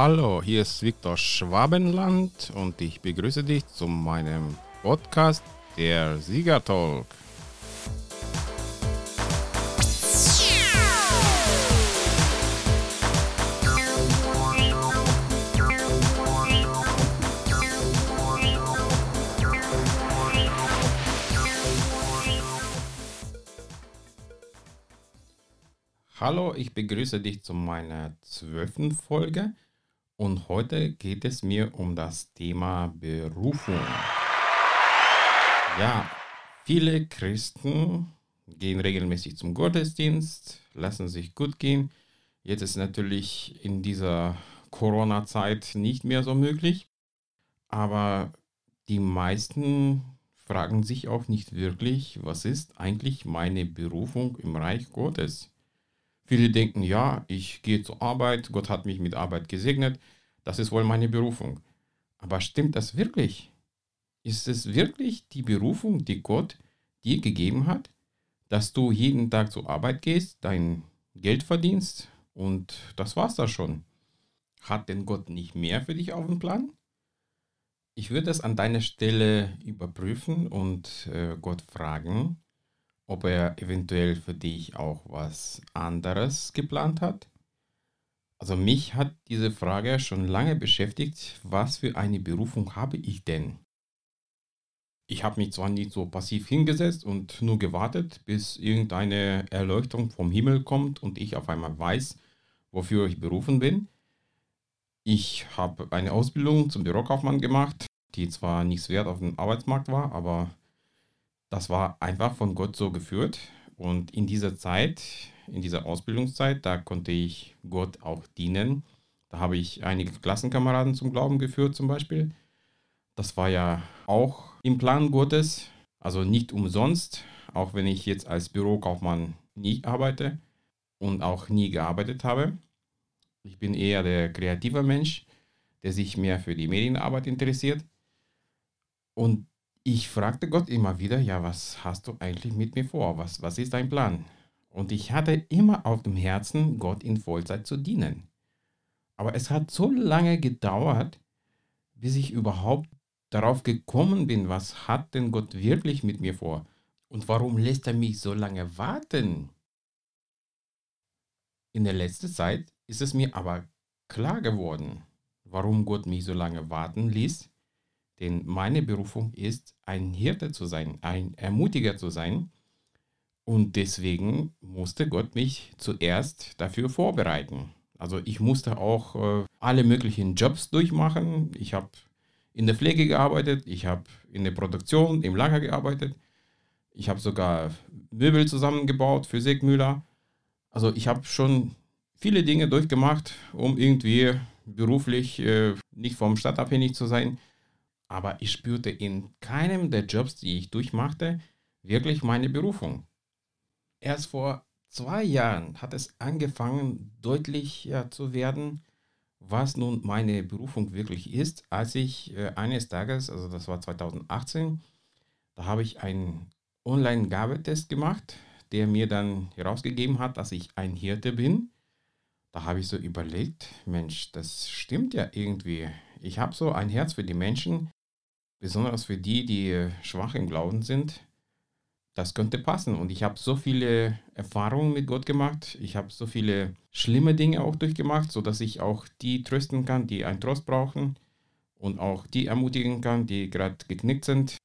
Hallo, hier ist Viktor Schwabenland und ich begrüße dich zu meinem Podcast Der Siegertalk. Hallo, ich begrüße dich zu meiner zwölften Folge und heute geht es mir um das Thema Berufung. Ja, viele Christen gehen regelmäßig zum Gottesdienst, lassen sich gut gehen. Jetzt ist natürlich in dieser Corona-Zeit nicht mehr so möglich, aber die meisten fragen sich auch nicht wirklich, was ist eigentlich meine Berufung im Reich Gottes? Viele denken, ja, ich gehe zur Arbeit, Gott hat mich mit Arbeit gesegnet, das ist wohl meine Berufung. Aber stimmt das wirklich? Ist es wirklich die Berufung, die Gott dir gegeben hat, dass du jeden Tag zur Arbeit gehst, dein Geld verdienst und das war's da schon? Hat denn Gott nicht mehr für dich auf dem Plan? Ich würde es an deiner Stelle überprüfen und äh, Gott fragen, ob er eventuell für dich auch was anderes geplant hat. Also mich hat diese Frage schon lange beschäftigt, was für eine Berufung habe ich denn? Ich habe mich zwar nicht so passiv hingesetzt und nur gewartet, bis irgendeine Erleuchtung vom Himmel kommt und ich auf einmal weiß, wofür ich berufen bin. Ich habe eine Ausbildung zum Bürokaufmann gemacht, die zwar nichts wert auf dem Arbeitsmarkt war, aber das war einfach von Gott so geführt. Und in dieser Zeit, in dieser Ausbildungszeit, da konnte ich Gott auch dienen. Da habe ich einige Klassenkameraden zum Glauben geführt zum Beispiel. Das war ja auch im Plan Gottes, also nicht umsonst, auch wenn ich jetzt als Bürokaufmann nie arbeite und auch nie gearbeitet habe. Ich bin eher der kreative Mensch, der sich mehr für die Medienarbeit interessiert. Und ich fragte Gott immer wieder, ja, was hast du eigentlich mit mir vor? Was, was ist dein Plan? Und ich hatte immer auf dem Herzen, Gott in Vollzeit zu dienen. Aber es hat so lange gedauert, bis ich überhaupt darauf gekommen bin, was hat denn Gott wirklich mit mir vor? Und warum lässt er mich so lange warten? In der letzten Zeit ist es mir aber klar geworden, warum Gott mich so lange warten ließ denn meine Berufung ist, ein Hirte zu sein, ein Ermutiger zu sein. Und deswegen musste Gott mich zuerst dafür vorbereiten. Also ich musste auch äh, alle möglichen Jobs durchmachen. Ich habe in der Pflege gearbeitet, ich habe in der Produktion, im Lager gearbeitet. Ich habe sogar Möbel zusammengebaut für Segmüller. Also ich habe schon viele Dinge durchgemacht, um irgendwie beruflich äh, nicht vom Stadt abhängig zu sein aber ich spürte in keinem der Jobs, die ich durchmachte, wirklich meine Berufung. Erst vor zwei Jahren hat es angefangen, deutlicher zu werden, was nun meine Berufung wirklich ist, als ich äh, eines Tages, also das war 2018, da habe ich einen Online-Gabetest gemacht, der mir dann herausgegeben hat, dass ich ein Hirte bin. Da habe ich so überlegt, Mensch, das stimmt ja irgendwie. Ich habe so ein Herz für die Menschen besonders für die, die schwach im Glauben sind, das könnte passen. Und ich habe so viele Erfahrungen mit Gott gemacht. Ich habe so viele schlimme Dinge auch durchgemacht, sodass ich auch die trösten kann, die einen Trost brauchen und auch die ermutigen kann, die gerade geknickt sind.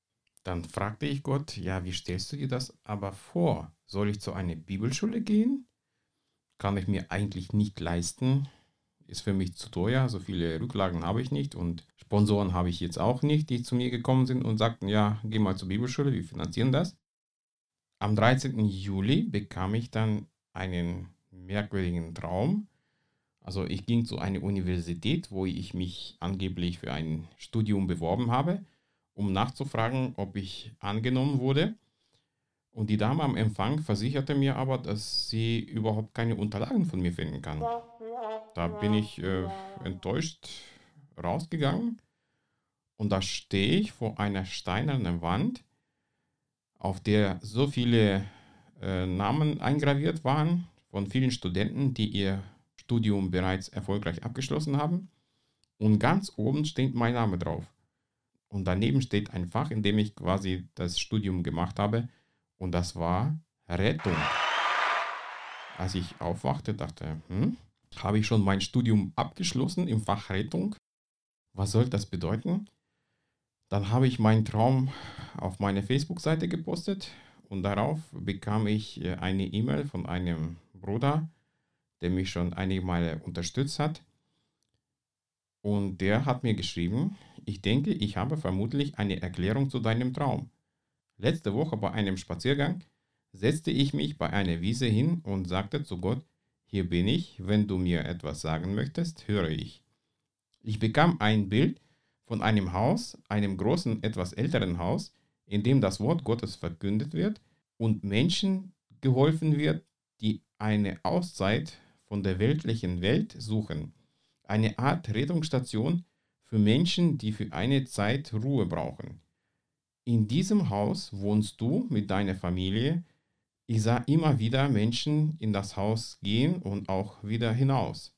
Dann fragte ich Gott, ja, wie stellst du dir das aber vor? Soll ich zu einer Bibelschule gehen? Kann ich mir eigentlich nicht leisten ist für mich zu teuer. So viele Rücklagen habe ich nicht und Sponsoren habe ich jetzt auch nicht, die zu mir gekommen sind und sagten, ja, geh mal zur Bibelschule, wir finanzieren das. Am 13. Juli bekam ich dann einen merkwürdigen Traum. Also ich ging zu einer Universität, wo ich mich angeblich für ein Studium beworben habe, um nachzufragen, ob ich angenommen wurde. Und die Dame am Empfang versicherte mir aber, dass sie überhaupt keine Unterlagen von mir finden kann. Da bin ich äh, enttäuscht rausgegangen und da stehe ich vor einer steinernen Wand, auf der so viele äh, Namen eingraviert waren von vielen Studenten, die ihr Studium bereits erfolgreich abgeschlossen haben. Und ganz oben steht mein Name drauf. Und daneben steht ein Fach, in dem ich quasi das Studium gemacht habe. Und das war Rettung. Als ich aufwachte, dachte, hm, habe ich schon mein Studium abgeschlossen im Fach Rettung? Was soll das bedeuten? Dann habe ich meinen Traum auf meine Facebook-Seite gepostet und darauf bekam ich äh, eine E-Mail von einem Bruder, der mich schon einige Male unterstützt hat. Und der hat mir geschrieben, ich denke, ich habe vermutlich eine Erklärung zu deinem Traum. Letzte Woche bei einem Spaziergang setzte ich mich bei einer Wiese hin und sagte zu Gott, hier bin ich, wenn du mir etwas sagen möchtest, höre ich. Ich bekam ein Bild von einem Haus, einem großen, etwas älteren Haus, in dem das Wort Gottes verkündet wird und Menschen geholfen wird, die eine Auszeit von der weltlichen Welt suchen. Eine Art Rettungsstation für Menschen, die für eine Zeit Ruhe brauchen. In diesem Haus wohnst du mit deiner Familie. Ich sah immer wieder Menschen in das Haus gehen und auch wieder hinaus.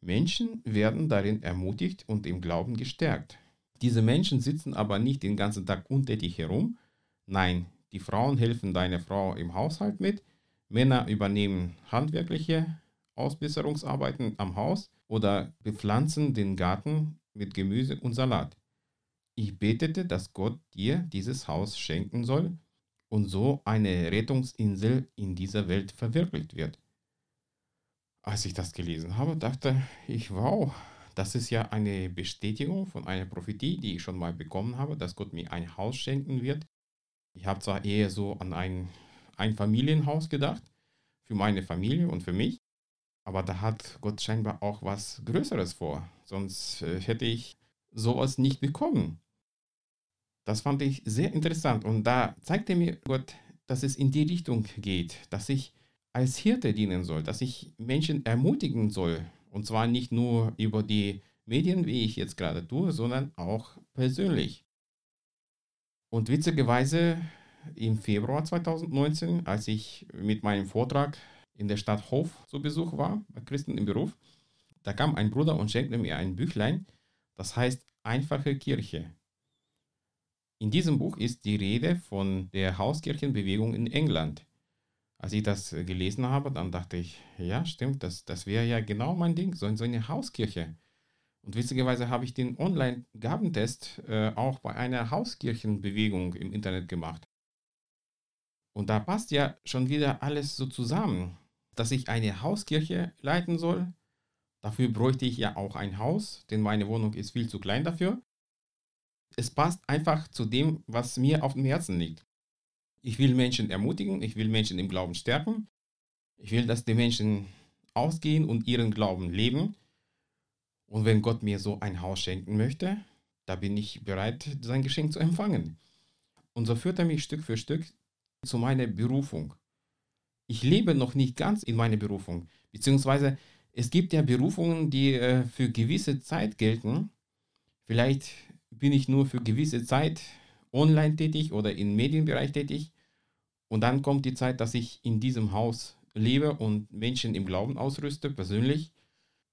Menschen werden darin ermutigt und im Glauben gestärkt. Diese Menschen sitzen aber nicht den ganzen Tag untätig herum. Nein, die Frauen helfen deiner Frau im Haushalt mit, Männer übernehmen handwerkliche Ausbesserungsarbeiten am Haus oder bepflanzen den Garten mit Gemüse und Salat. Ich betete, dass Gott dir dieses Haus schenken soll und so eine Rettungsinsel in dieser Welt verwirklicht wird. Als ich das gelesen habe, dachte ich, wow, das ist ja eine Bestätigung von einer Prophetie, die ich schon mal bekommen habe, dass Gott mir ein Haus schenken wird. Ich habe zwar eher so an ein Familienhaus gedacht, für meine Familie und für mich, aber da hat Gott scheinbar auch was Größeres vor. Sonst äh, hätte ich sowas nicht bekommen. Das fand ich sehr interessant. Und da zeigte mir Gott, dass es in die Richtung geht, dass ich als Hirte dienen soll, dass ich Menschen ermutigen soll. Und zwar nicht nur über die Medien, wie ich jetzt gerade tue, sondern auch persönlich. Und witzigerweise im Februar 2019, als ich mit meinem Vortrag in der Stadt Hof zu Besuch war, bei Christen im Beruf, da kam ein Bruder und schenkte mir ein Büchlein, das heißt Einfache Kirche. In diesem Buch ist die Rede von der Hauskirchenbewegung in England. Als ich das gelesen habe, dann dachte ich, ja, stimmt, das, das wäre ja genau mein Ding, so, so eine Hauskirche. Und witzigerweise habe ich den Online-Gabentest äh, auch bei einer Hauskirchenbewegung im Internet gemacht. Und da passt ja schon wieder alles so zusammen dass ich eine Hauskirche leiten soll. Dafür bräuchte ich ja auch ein Haus, denn meine Wohnung ist viel zu klein dafür. Es passt einfach zu dem, was mir auf dem Herzen liegt. Ich will Menschen ermutigen, ich will Menschen im Glauben stärken. Ich will, dass die Menschen ausgehen und ihren Glauben leben. Und wenn Gott mir so ein Haus schenken möchte, da bin ich bereit, sein Geschenk zu empfangen. Und so führt er mich Stück für Stück zu meiner Berufung ich lebe noch nicht ganz in meiner Berufung. Beziehungsweise es gibt ja Berufungen, die äh, für gewisse Zeit gelten. Vielleicht bin ich nur für gewisse Zeit online tätig oder im Medienbereich tätig. Und dann kommt die Zeit, dass ich in diesem Haus lebe und Menschen im Glauben ausrüste, persönlich.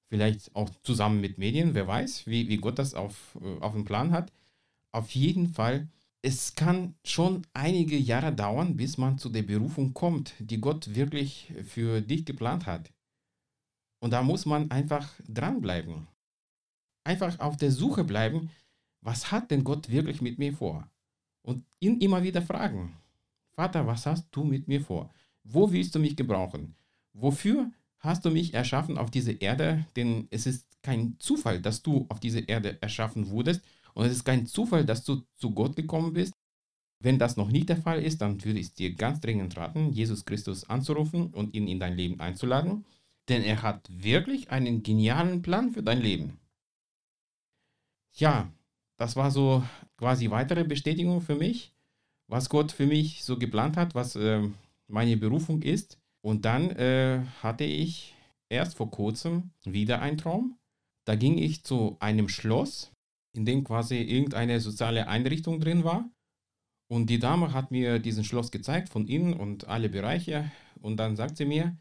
Vielleicht auch zusammen mit Medien, wer weiß, wie, wie Gott das auf, äh, auf dem Plan hat. Auf jeden Fall es kann schon einige Jahre dauern, bis man zu der Berufung kommt, die Gott wirklich für dich geplant hat. Und da muss man einfach dranbleiben. Einfach auf der Suche bleiben, was hat denn Gott wirklich mit mir vor? Und ihn immer wieder fragen, Vater, was hast du mit mir vor? Wo willst du mich gebrauchen? Wofür hast du mich erschaffen auf dieser Erde? Denn es ist kein Zufall, dass du auf dieser Erde erschaffen wurdest und es ist kein Zufall, dass du zu Gott gekommen bist. Wenn das noch nicht der Fall ist, dann würde ich dir ganz dringend raten, Jesus Christus anzurufen und ihn in dein Leben einzuladen, denn er hat wirklich einen genialen Plan für dein Leben. Ja, das war so quasi weitere Bestätigung für mich, was Gott für mich so geplant hat, was äh, meine Berufung ist. Und dann äh, hatte ich erst vor kurzem wieder einen Traum. Da ging ich zu einem Schloss in dem quasi irgendeine soziale Einrichtung drin war. Und die Dame hat mir diesen Schloss gezeigt von innen und alle Bereiche. Und dann sagt sie mir,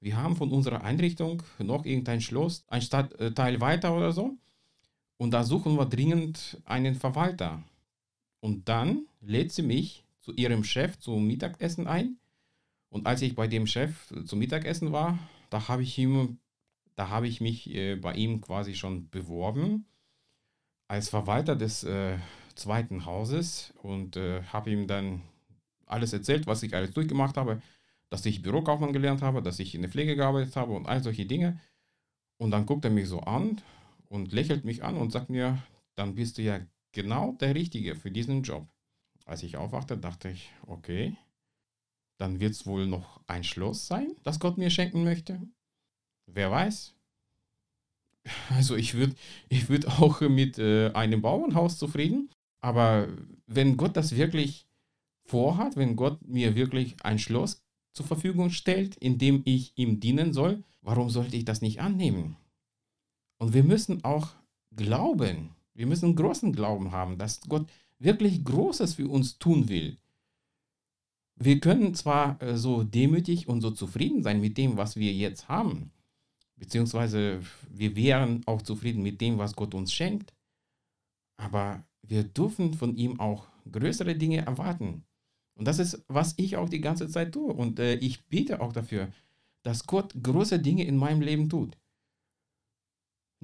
wir haben von unserer Einrichtung noch irgendein Schloss, ein Stadtteil weiter oder so. Und da suchen wir dringend einen Verwalter. Und dann lädt sie mich zu ihrem Chef zum Mittagessen ein. Und als ich bei dem Chef zum Mittagessen war, da habe ich habe ich mich äh, bei ihm quasi schon beworben als Verwalter des äh, zweiten Hauses und äh, habe ihm dann alles erzählt, was ich alles durchgemacht habe, dass ich Bürokaufmann gelernt habe, dass ich in der Pflege gearbeitet habe und all solche Dinge. Und dann guckt er mich so an und lächelt mich an und sagt mir, dann bist du ja genau der Richtige für diesen Job. Als ich aufwachte, dachte ich, okay, dann wird es wohl noch ein Schloss sein, das Gott mir schenken möchte. Wer weiß. Also ich würde ich würd auch mit äh, einem Bauernhaus zufrieden, aber wenn Gott das wirklich vorhat, wenn Gott mir wirklich ein Schloss zur Verfügung stellt, in dem ich ihm dienen soll, warum sollte ich das nicht annehmen? Und wir müssen auch glauben, wir müssen großen Glauben haben, dass Gott wirklich Großes für uns tun will. Wir können zwar äh, so demütig und so zufrieden sein mit dem, was wir jetzt haben, beziehungsweise wir wären auch zufrieden mit dem, was Gott uns schenkt, aber wir dürfen von ihm auch größere Dinge erwarten. Und das ist, was ich auch die ganze Zeit tue. Und äh, ich bete auch dafür, dass Gott große Dinge in meinem Leben tut.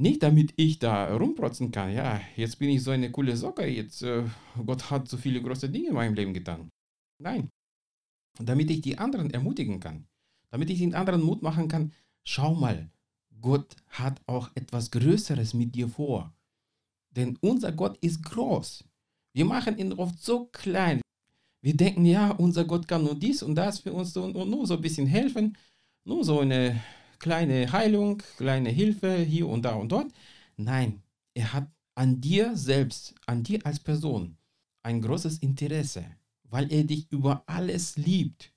Nicht damit ich da rumprotzen kann, ja, jetzt bin ich so eine coole Socke, jetzt äh, Gott hat so viele große Dinge in meinem Leben getan. Nein, damit ich die anderen ermutigen kann, damit ich den anderen Mut machen kann, schau mal, Gott hat auch etwas Größeres mit dir vor. Denn unser Gott ist groß. Wir machen ihn oft so klein. Wir denken, ja, unser Gott kann nur dies und das für uns und nur so ein bisschen helfen. Nur so eine kleine Heilung, kleine Hilfe hier und da und dort. Nein, er hat an dir selbst, an dir als Person ein großes Interesse, weil er dich über alles liebt.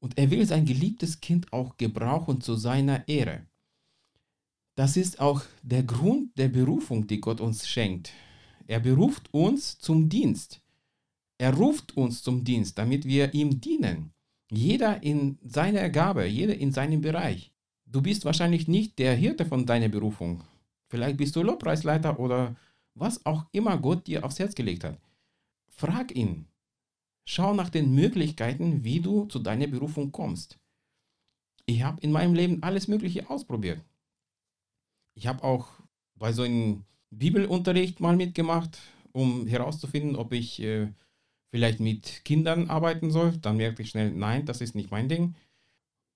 Und er will sein geliebtes Kind auch gebrauchen zu seiner Ehre. Das ist auch der Grund der Berufung, die Gott uns schenkt. Er beruft uns zum Dienst. Er ruft uns zum Dienst, damit wir ihm dienen. Jeder in seiner Gabe, jeder in seinem Bereich. Du bist wahrscheinlich nicht der Hirte von deiner Berufung. Vielleicht bist du Lobpreisleiter oder was auch immer Gott dir aufs Herz gelegt hat. Frag ihn. Schau nach den Möglichkeiten, wie du zu deiner Berufung kommst. Ich habe in meinem Leben alles Mögliche ausprobiert. Ich habe auch bei so einem Bibelunterricht mal mitgemacht, um herauszufinden, ob ich äh, vielleicht mit Kindern arbeiten soll. Dann merkte ich schnell, nein, das ist nicht mein Ding.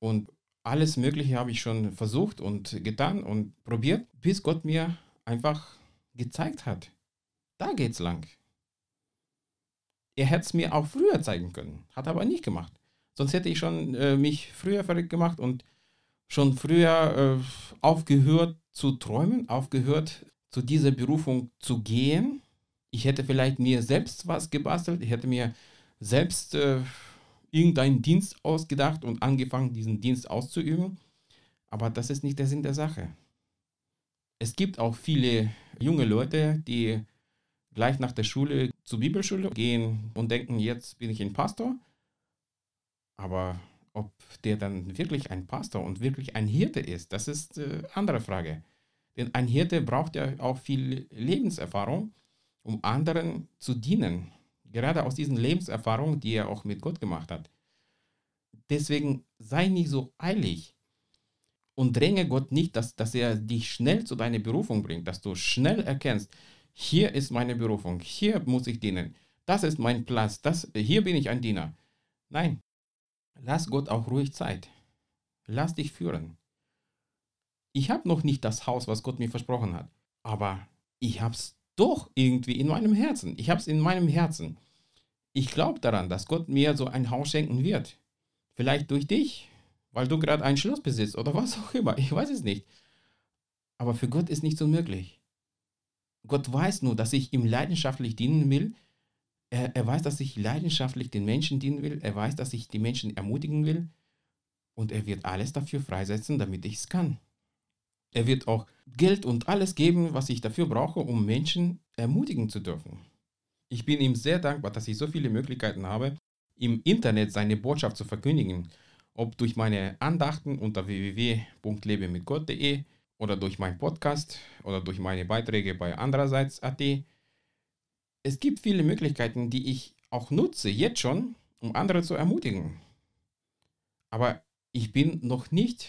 Und alles Mögliche habe ich schon versucht und getan und probiert, bis Gott mir einfach gezeigt hat. Da geht's lang. Er hätte es mir auch früher zeigen können, hat aber nicht gemacht. Sonst hätte ich schon äh, mich früher verrückt gemacht und schon früher äh, aufgehört zu träumen, aufgehört zu dieser Berufung zu gehen. Ich hätte vielleicht mir selbst was gebastelt, ich hätte mir selbst äh, irgendeinen Dienst ausgedacht und angefangen, diesen Dienst auszuüben. Aber das ist nicht der Sinn der Sache. Es gibt auch viele junge Leute, die gleich nach der Schule zur Bibelschule gehen und denken, jetzt bin ich ein Pastor. Aber ob der dann wirklich ein Pastor und wirklich ein Hirte ist, das ist eine äh, andere Frage. Denn ein Hirte braucht ja auch viel Lebenserfahrung, um anderen zu dienen Gerade aus diesen Lebenserfahrungen, die er auch mit Gott gemacht hat. Deswegen sei nicht so eilig und dränge Gott nicht, dass, dass er dich schnell zu deiner Berufung bringt, dass du schnell erkennst, hier ist meine Berufung, hier muss ich dienen, das ist mein Platz, das, hier bin ich ein Diener. Nein, lass Gott auch ruhig Zeit. Lass dich führen. Ich habe noch nicht das Haus, was Gott mir versprochen hat, aber ich habe es doch irgendwie in meinem Herzen. Ich habe es in meinem Herzen. Ich glaube daran, dass Gott mir so ein Haus schenken wird. Vielleicht durch dich, weil du gerade ein Schloss besitzt oder was auch immer. Ich weiß es nicht. Aber für Gott ist nichts unmöglich. Gott weiß nur, dass ich ihm leidenschaftlich dienen will. Er, er weiß, dass ich leidenschaftlich den Menschen dienen will. Er weiß, dass ich die Menschen ermutigen will. Und er wird alles dafür freisetzen, damit ich es kann. Er wird auch Geld und alles geben, was ich dafür brauche, um Menschen ermutigen zu dürfen. Ich bin ihm sehr dankbar, dass ich so viele Möglichkeiten habe, im Internet seine Botschaft zu verkündigen, ob durch meine Andachten unter www.lebemitgott.de oder durch meinen Podcast oder durch meine Beiträge bei andererseits.at. Es gibt viele Möglichkeiten, die ich auch nutze, jetzt schon, um andere zu ermutigen. Aber ich bin noch nicht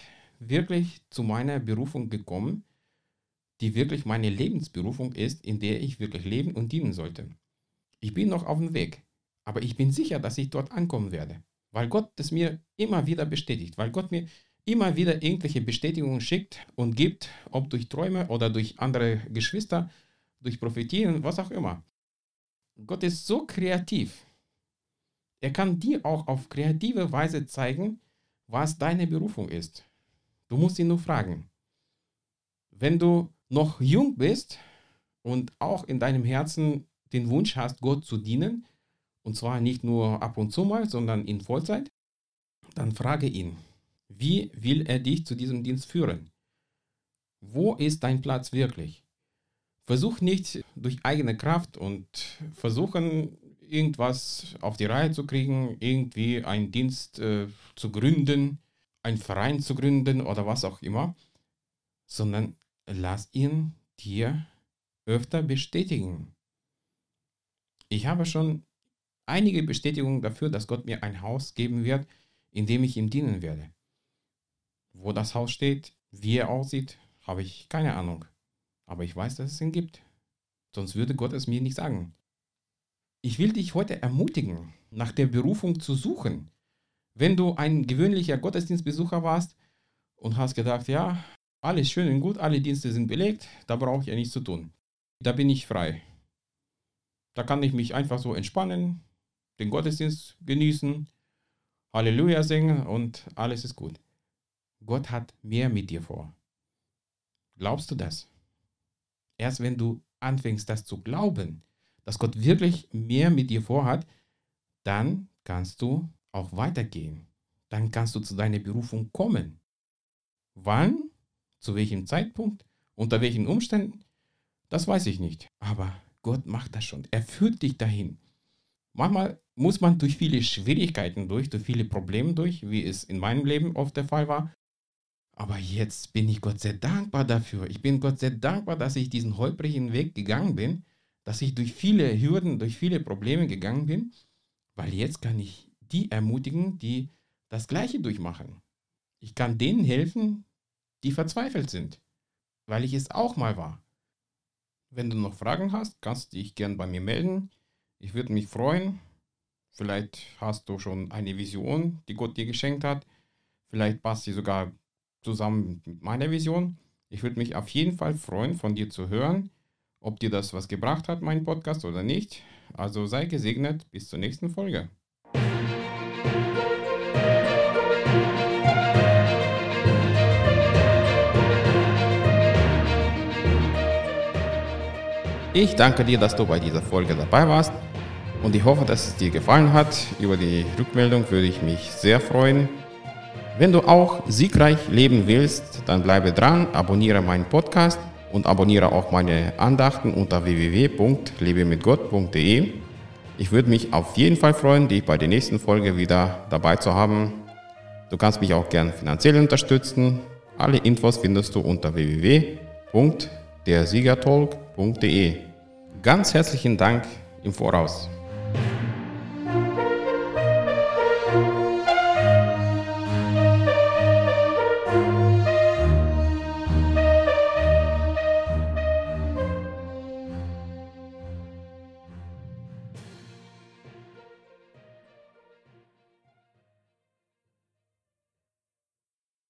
wirklich zu meiner Berufung gekommen, die wirklich meine Lebensberufung ist, in der ich wirklich leben und dienen sollte. Ich bin noch auf dem Weg, aber ich bin sicher, dass ich dort ankommen werde, weil Gott es mir immer wieder bestätigt, weil Gott mir immer wieder irgendwelche Bestätigungen schickt und gibt, ob durch Träume oder durch andere Geschwister, durch Prophetien, was auch immer. Gott ist so kreativ. Er kann dir auch auf kreative Weise zeigen, was deine Berufung ist. Du musst ihn nur fragen. Wenn du noch jung bist und auch in deinem Herzen den Wunsch hast, Gott zu dienen, und zwar nicht nur ab und zu mal, sondern in Vollzeit, dann frage ihn, wie will er dich zu diesem Dienst führen? Wo ist dein Platz wirklich? Versuch nicht durch eigene Kraft und versuchen, irgendwas auf die Reihe zu kriegen, irgendwie einen Dienst äh, zu gründen, einen Verein zu gründen oder was auch immer, sondern lass ihn dir öfter bestätigen. Ich habe schon einige Bestätigungen dafür, dass Gott mir ein Haus geben wird, in dem ich ihm dienen werde. Wo das Haus steht, wie er aussieht, habe ich keine Ahnung. Aber ich weiß, dass es ihn gibt. Sonst würde Gott es mir nicht sagen. Ich will dich heute ermutigen, nach der Berufung zu suchen. Wenn du ein gewöhnlicher Gottesdienstbesucher warst und hast gedacht, ja, alles schön und gut, alle Dienste sind belegt, da brauche ich ja nichts zu tun. Da bin ich frei. Da kann ich mich einfach so entspannen, den Gottesdienst genießen, Halleluja singen und alles ist gut. Gott hat mehr mit dir vor. Glaubst du das? Erst wenn du anfängst, das zu glauben, dass Gott wirklich mehr mit dir vorhat, dann kannst du auch weitergehen. Dann kannst du zu deiner Berufung kommen. Wann, zu welchem Zeitpunkt, unter welchen Umständen, das weiß ich nicht. Aber Gott macht das schon. Er führt dich dahin. Manchmal muss man durch viele Schwierigkeiten durch, durch viele Probleme durch, wie es in meinem Leben oft der Fall war. Aber jetzt bin ich Gott sehr dankbar dafür. Ich bin Gott sehr dankbar, dass ich diesen holprigen Weg gegangen bin, dass ich durch viele Hürden, durch viele Probleme gegangen bin, weil jetzt kann ich die ermutigen, die das Gleiche durchmachen. Ich kann denen helfen, die verzweifelt sind, weil ich es auch mal war. Wenn du noch Fragen hast, kannst du dich gern bei mir melden. Ich würde mich freuen. Vielleicht hast du schon eine Vision, die Gott dir geschenkt hat. Vielleicht passt sie sogar zusammen mit meiner Vision. Ich würde mich auf jeden Fall freuen, von dir zu hören, ob dir das was gebracht hat, mein Podcast oder nicht. Also sei gesegnet, bis zur nächsten Folge. Ich danke dir, dass du bei dieser Folge dabei warst und ich hoffe, dass es dir gefallen hat. Über die Rückmeldung würde ich mich sehr freuen. Wenn du auch siegreich leben willst, dann bleibe dran, abonniere meinen Podcast und abonniere auch meine Andachten unter www.lebemitgott.de. Ich würde mich auf jeden Fall freuen, dich bei der nächsten Folge wieder dabei zu haben. Du kannst mich auch gern finanziell unterstützen. Alle Infos findest du unter www.dersiegertalk.de. Ganz herzlichen Dank im Voraus.